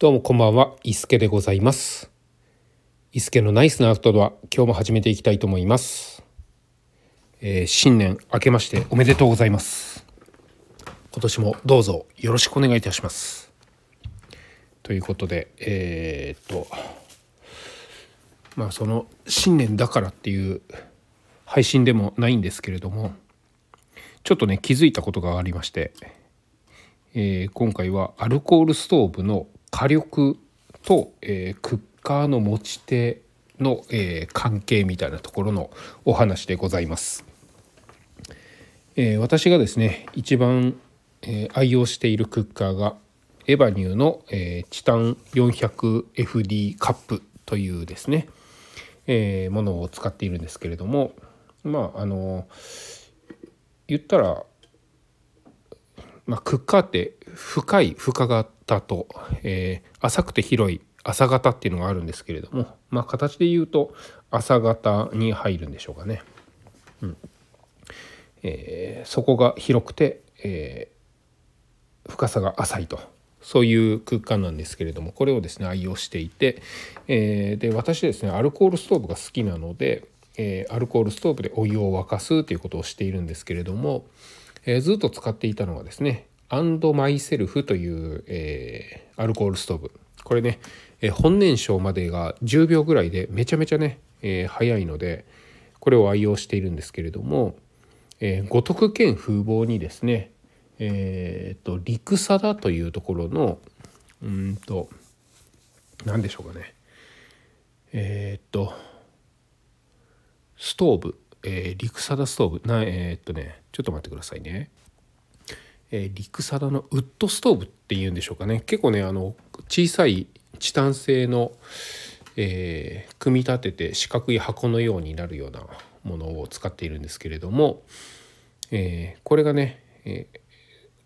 どうもこんばんは、伊助でございます。伊助のナイスなアウトドア、今日も始めていきたいと思います。えー新年明けましておめでとうございます。今年もどうぞよろしくお願いいたします。ということで、えーっと、まあその新年だからっていう配信でもないんですけれども、ちょっとね気づいたことがありまして、えー今回はアルコールストーブの火力と、えークッカーの持ち手の、えー関係みたいなところのお話でございます。えー私がですね一番、えー愛用しているクッカーがエバニューの、えーチタン 400FD カップというですね、えーものを使っているんですけれどもまああの言ったらまあ、クッカーって深い深型と、えー浅くて広い浅型っていうのがあるんですけれども、まあ、形で言うと浅型に入るんでしょうかね。うんえーそこが広くて、えー深さが浅いとそういう空間なんですけれどもこれをですね愛用していて、えーで私ですねアルコールストーブが好きなので、えアルコールストーブでお湯を沸かすということをしているんですけれども、えずっと使っていたのがですねアンドマイセルフという、えーアルコールストーブ。これね、えー本燃焼までが10秒ぐらいでめちゃめちゃね、えー早いのでこれを愛用しているんですけれども、えー五徳県風貌にですねえー、と陸貞というところのうんと何でしょうかね。えーとストーブ、えー、陸貞ストーブ。なえーっとねちょっと待ってくださいね。えー陸貞のウッドストーブっていうんでしょうかね。結構ねあの小さいチタン製の、えー組み立てて四角い箱のようになるようなものを使っているんですけれども、えーこれがね、えー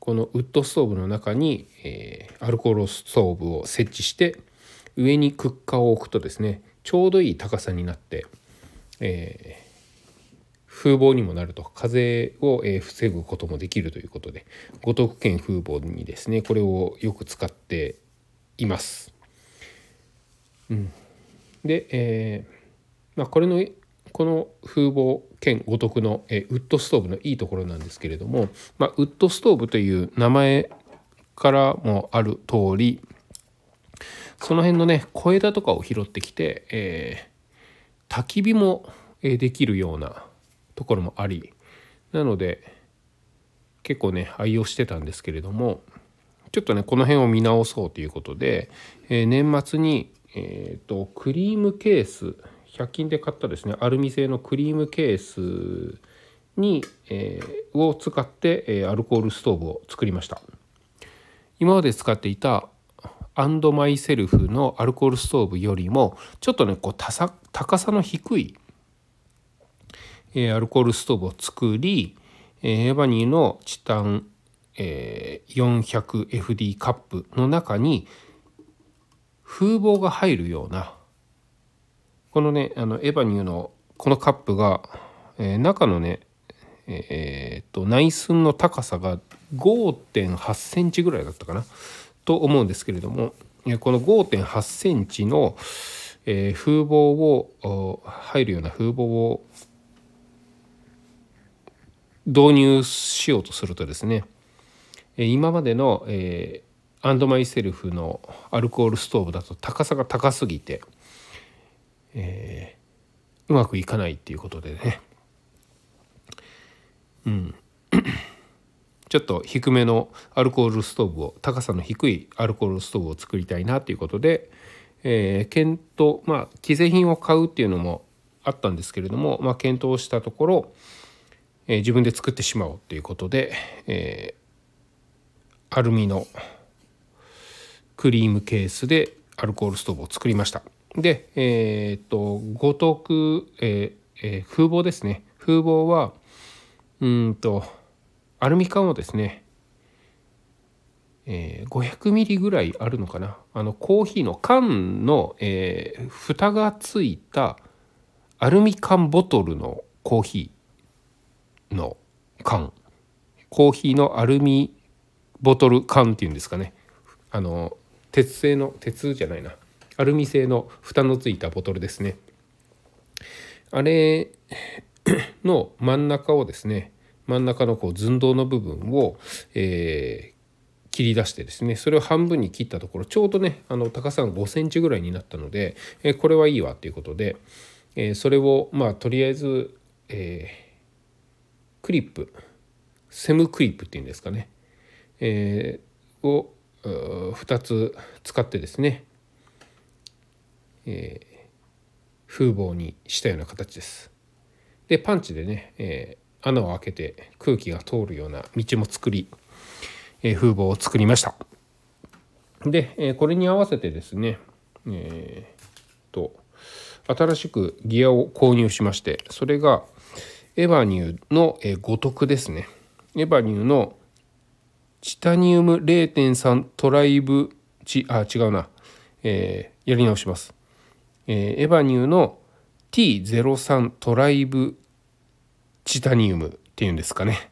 このウッドストーブの中に、えアルコールストーブを設置して上にクッカーを置くとですねちょうどいい高さになって、え風防にもなると風を、防ぐこともできるということで五徳県風防にですねこれをよく使っています。うん、で、えーまあ、これのこの風防兼五徳の、えウッドストーブのいいところなんですけれども、まあ、ウッドストーブという名前からもある通りその辺のね小枝とかを拾ってきて、えー焚き火もえできるようなところもありなので結構ね愛用してたんですけれどもちょっとねこの辺を見直そうということで、えー年末に、えーとクリームケース100均で買ったですねアルミ製のクリームケースに、えーを使って、えアルコールストーブを作りました。今まで使っていたアンドマイセルフのアルコールストーブよりもちょっとねこう高さの低いえアルコールストーブを作り、えーエバニーのチタン、えー 400FD カップの中に風防が入るようなこのねあのエバニューのこのカップが、え中のねえーっと内寸の高さが5.8センチぐらいだったかなと思うんですけれどもこの5.8センチの、え風防を入るような風防を導入しようとするとですね今までの、えーアンドマイセルフのアルコールストーブだと高さが高すぎて、えーうまくいかないっていうことでね。うん。ちょっと低めのアルコールストーブを高さの低いアルコールストーブを作りたいなということで、えー検討まあ既製品を買うっていうのもあったんですけれども、まあ、検討したところ、えー自分で作ってしまおうということで、えーアルミのクリームケースでアルコールストーブを作りました。で、えーっと五徳、ええー風防ですね風防はうんとアルミ缶をですね、えー500ミリぐらいあるのかなあのコーヒーの缶の、えー蓋がついたアルミ缶ボトルのコーヒーの缶。コーヒーのアルミボトル缶っていうんですかね。あの鉄製の鉄じゃないな。アルミ製の蓋のついたボトルですね。あれ の真ん中をですね真ん中のこう寸胴の部分を、えー、切り出してですねそれを半分に切ったところちょうどねあの高さが5センチぐらいになったので、えー、これはいいわということで、えー、それをまあとりあえず、えクリップセムクリップっていうんですかね、えーを2つ使ってですね、えー風防にしたような形です。でパンチでね、えー、穴を開けて空気が通るような道も作り、えー、風防を作りました。で、え、これに合わせてですね、えー、と新しくギアを購入しましてそれがエバニューの、えー、五徳ですね。エバニューのチタニウム0.3トライブチあ違うな、えー、やり直します。えー、エバニューの T03 トライブチタニウムっていうんですかね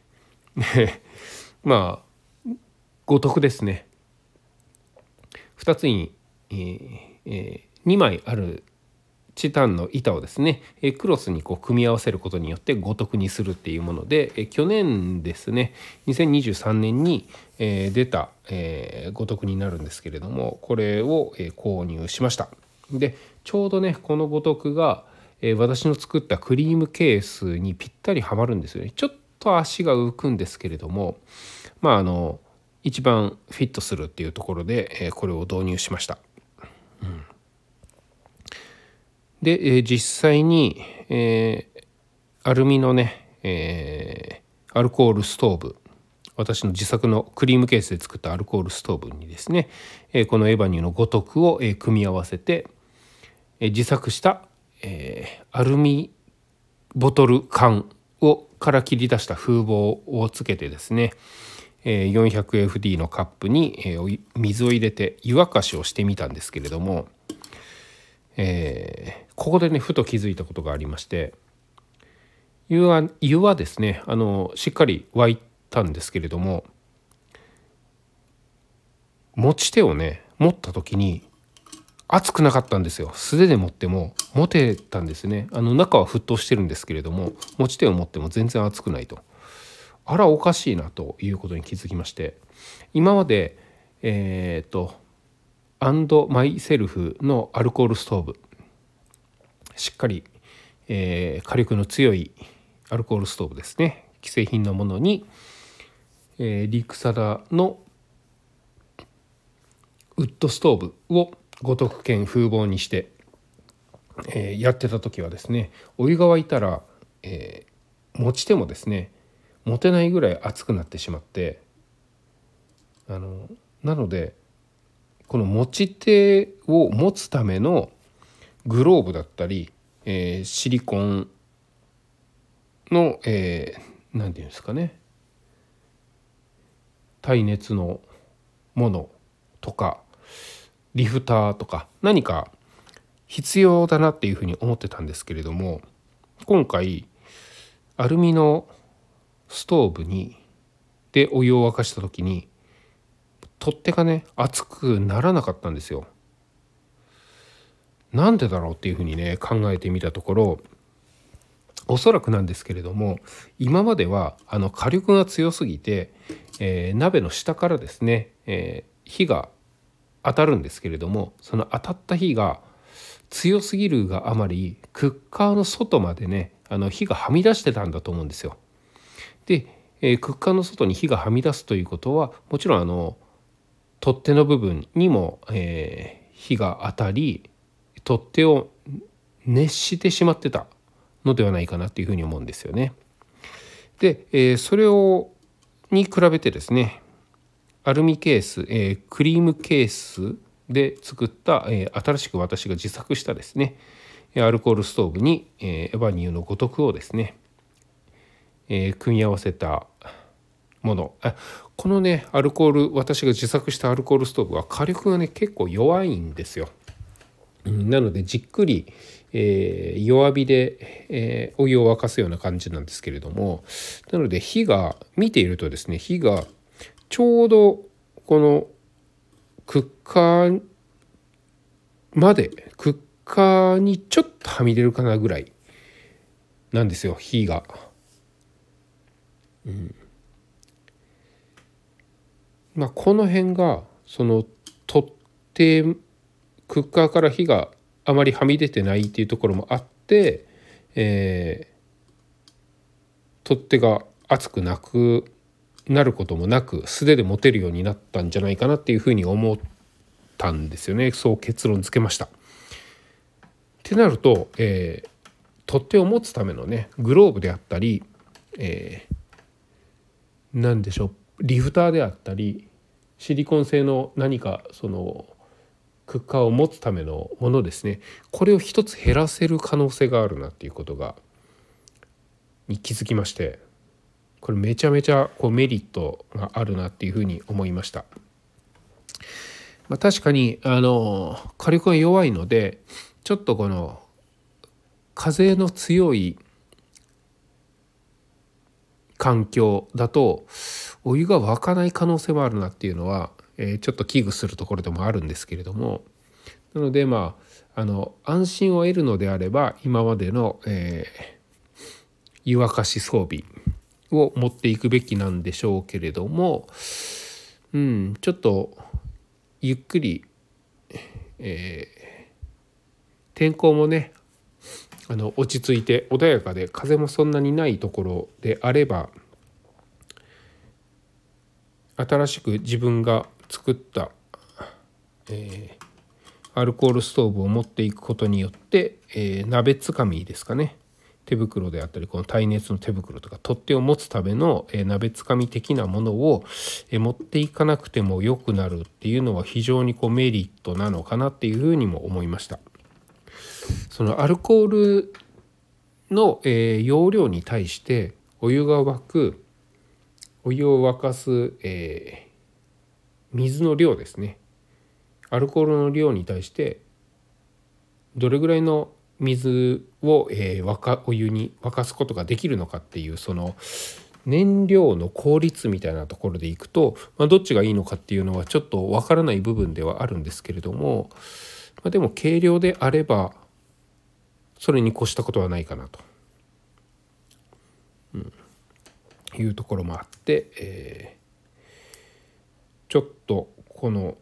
まあ五徳ですね2つに、えーえー、2枚あるチタンの板をですねクロスにこう組み合わせることによって五徳にするっていうもので去年ですね2023年に出た五徳になるんですけれどもこれを購入しました。でちょうどねこの五徳が、私の作ったクリームケースにぴったりはまるんですよねちょっと足が浮くんですけれどもまああの一番フィットするっていうところで、これを導入しました。うん、で、えー、実際に、えー、アルミのね、えー、アルコールストーブ私の自作のクリームケースで作ったアルコールストーブにですね、えこのエバニューの五徳を、え組み合わせて、え自作した、えアルミボトル缶をから切り出した風防をつけてですね、え 400FD のカップに、え水を入れて湯沸かしをしてみたんですけれども、えここでねふと気づいたことがありまして湯は湯はですねあのしっかり沸いたんですけれども持ち手をね持った時に熱くなかったんですよ。素手で持っても持てたんですね。あの中は沸騰してるんですけれども持ち手を持っても全然熱くないと。あらおかしいなということに気づきまして今までえっ、とアンドマイセルフのアルコールストーブ。しっかり、えー、火力の強いアルコールストーブですね。既製品のものにえー、リクサダのウッドストーブを五徳県風貌にして、えー、やってた時はですねお湯が沸いたら、えー、持ち手もですね持てないぐらい熱くなってしまってあのなのでこの持ち手を持つためのグローブだったり、えー、シリコンの何、えー、て言うんですかね。耐熱のものとかリフターとか何か必要だなっていうふうに思ってたんですけれども今回アルミのストーブにでお湯を沸かした時に取っ手がね熱くならなかったんですよ。なんでだろうっていうふうにね考えてみたところおそらくなんですけれども今まではあの火力が強すぎて、えー、鍋の下からですね、えー、火が当たるんですけれどもその当たった火が強すぎるがあまりクッカーの外までねあの火がはみ出してたんだと思うんですよ。で、えー、クッカーの外に火がはみ出すということはもちろんあの取っ手の部分にも、えー、火が当たり取っ手を熱してしまってたのではないかなというふうに思うんですよね。で、えー、それをに比べてですねアルミケース、えー、クリームケースで作った、えー、新しく私が自作したですねアルコールストーブに、えー、エヴァニューのごとくをですね、え、組み合わせたものあこのねアルコール私が自作したアルコールストーブは火力がね結構弱いんですよ。なのでじっくり、えー、弱火で、えー、お湯を沸かすような感じなんですけれどもなので火が見ているとですね火がちょうどこのクッカーまでクッカーにちょっとはみ出るかなぐらいなんですよ火が。うんまあ、この辺がその取っ手クッカーから火があまりはみ出てないっていうところもあって、えー、取っ手が熱くなくなることもなく素手で持てるようになったんじゃないかなっていうふうに思ったんですよねそう結論付けました。ってなると、えー、取っ手を持つためのねグローブであったり、えー、何でしょう？リフターであったりシリコン製の何かそのクッカーを持つためのものですねこれを一つ減らせる可能性があるなっていうことがに気づきましてこれめちゃめちゃこうメリットがあるなっていうふうに思いました。まあ、確かにあの火力が弱いのでちょっとこの風の強い環境だとお湯が沸かない可能性もあるなっていうのは、えー、ちょっと危惧するところでもあるんですけれども。なのでまああの安心を得るのであれば今までの、えー、湯沸かし装備を持っていくべきなんでしょうけれどもうんちょっとゆっくり、えー、天候もねあの落ち着いて穏やかで風もそんなにないところであれば新しく自分が作った、えー、アルコールストーブを持っていくことによって、えー、鍋つかみですかね手袋であったりこの耐熱の手袋とか取っ手を持つための、えー、鍋つかみ的なものを、えー、持っていかなくても良くなるっていうのは非常にこうメリットなのかなっていうふうにも思いました。そのアルコールの、えー、容量に対してお湯が沸くお湯を沸かす、えー、水の量ですね。アルコールの量に対してどれぐらいの水を、えー、沸かお湯に沸かすことができるのかっていうその燃料の効率みたいなところでいくと、まあ、どっちがいいのかっていうのはちょっとわからない部分ではあるんですけれども、まあ、でも軽量であればそれに越したことはないかなと、うん、いうところもあって、えー、ちょっとこの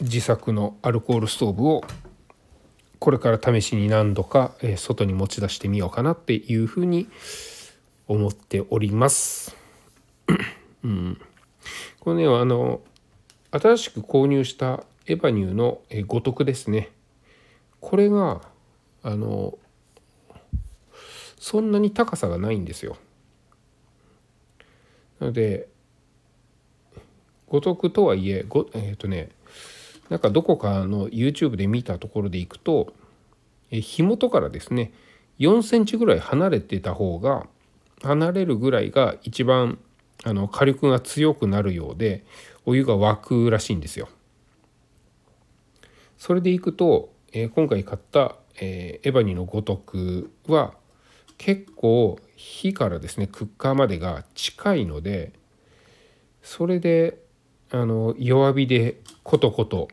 自作のアルコールストーブをこれから試しに何度か、外に持ち出してみようかなっていうふうに思っております。うん、これねあの新しく購入したエバニューの五徳ですねこれがあのそんなに高さがないんですよ。なので五徳とはいえごえっ、ー、とねなんかどこかの YouTube で見たところでいくとえ火元からですね4センチぐらい離れてた方が離れるぐらいが一番あの火力が強くなるようでお湯が沸くらしいんですよ。それでいくと、え、今回買った、えー、エバニのごとくは結構火からですねクッカーまでが近いのでそれであの弱火でコトコト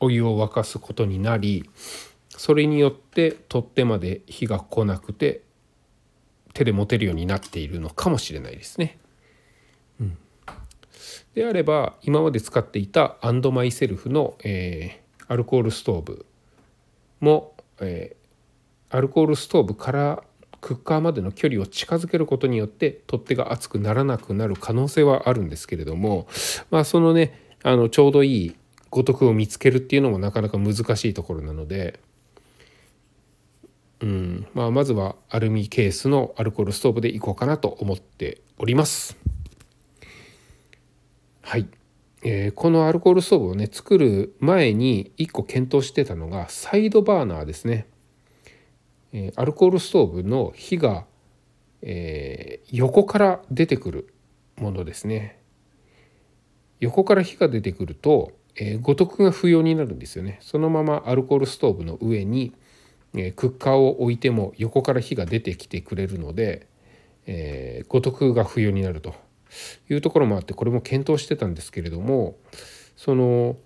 お湯を沸かすことになりそれによって取っ手まで火が来なくて手で持てるようになっているのかもしれないですね。うん、であれば今まで使っていたアンドマイセルフの、えー、アルコールストーブも、えー、アルコールストーブからクッカーまでの距離を近づけることによって取っ手が熱くならなくなる可能性はあるんですけれどもまあそのねあのちょうどいいごとくを見つけるっていうのもなかなか難しいところなので、うんまあ、まずはアルミケースのアルコールストーブでいこうかなと思っております。はい、えー、このアルコールストーブをね作る前に1個検討してたのがサイドバーナーですね。えー、アルコールストーブの火が、えー、横から出てくるものですね。横から火が出てくるとえー、五徳が不要になるんですよねそのままアルコールストーブの上に、えー、クッカーを置いても横から火が出てきてくれるので、えー、五徳が不要になるというところもあってこれも検討してたんですけれどもその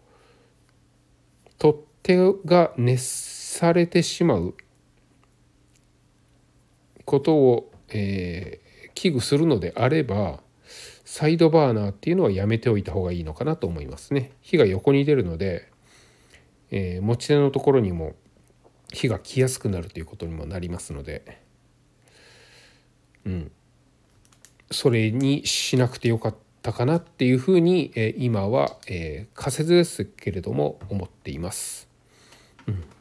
取っ手が熱されてしまうことを、えー、危惧するのであればサイドバーナーっていうのはやめておいた方がいいのかなと思いますね。火が横に出るので、えー、持ち手のところにも火が来やすくなるということにもなりますので、うん、それにしなくてよかったかなっていうふうに、えー、今は、えー、仮説ですけれども思っています。うん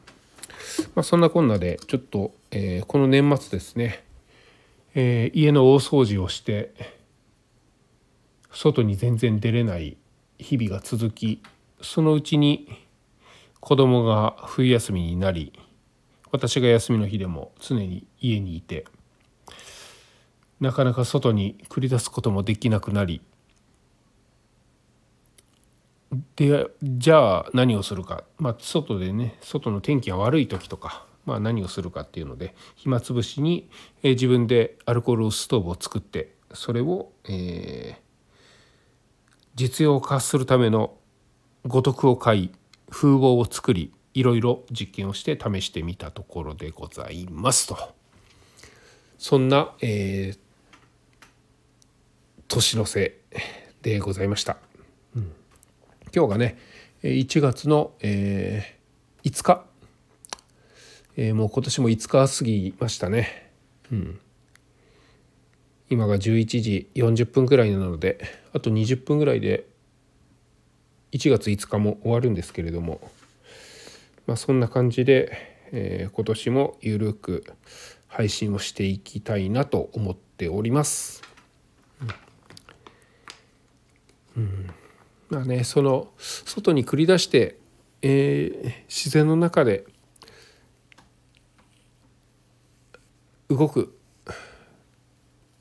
まあ、そんなこんなでちょっと、えー、この年末ですね、えー、家の大掃除をして外に全然出れない日々が続きそのうちに子供が冬休みになり私が休みの日でも常に家にいてなかなか外に繰り出すこともできなくなりでじゃあ何をするか、まあ、外でね外の天気が悪い時とか、まあ、何をするかっていうので暇つぶしに、えー、自分でアルコールストーブを作ってそれを、えー、実用化するための五徳を買い風貌を作りいろいろ実験をして試してみたところでございますとそんな、えー、年の瀬でございました。今日がね1月の、えー、5日、えー、もう今年も5日過ぎましたね、うん、今が11時40分ぐらいなのであと20分ぐらいで1月5日も終わるんですけれども。まあそんな感じで、えー、今年もゆるく配信をしていきたいなと思っております。うん、うん。まあねその外に繰り出して、えー、自然の中で動く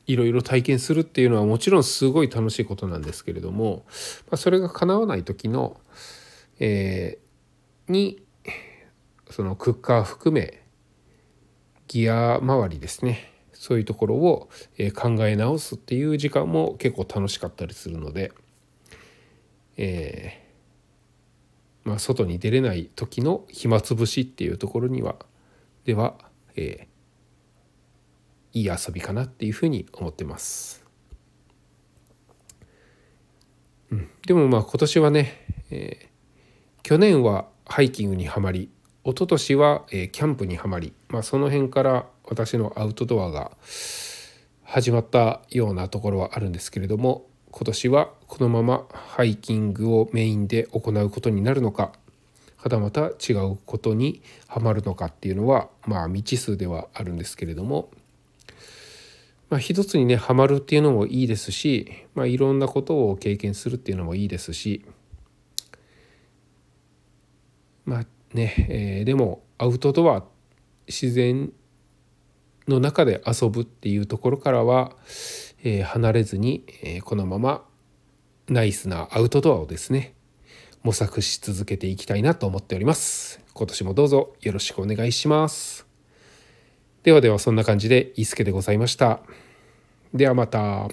いろいろ体験するっていうのはもちろんすごい楽しいことなんですけれども、まあ、それが叶わない時の、えー、にそのクッカー含めギア周りですねそういうところを考え直すっていう時間も結構楽しかったりするので。えー、まあ、外に出れない時の暇つぶしっていうところにはでは、えー、いい遊びかなっていうふうに思ってます。うん、でもまあ今年はね、えー、去年はハイキングにはまり一昨年は、えー、キャンプにはまり、まあ、その辺から私のアウトドアが始まったようなところはあるんですけれども今年はこのままハイキングをメインで行うことになるのかはたまた違うことにはまるのかっていうのはまあ未知数ではあるんですけれども、まあ、一つにねハマるっていうのもいいですし、まあ、いろんなことを経験するっていうのもいいですしまあね、えー、でもアウトドア自然の中で遊ぶっていうところからはえ、離れずに、え、このままナイスなアウトドアをですね模索し続けていきたいなと思っております。今年もどうぞよろしくお願いします。ではではそんな感じで伊助でございました。ではまた。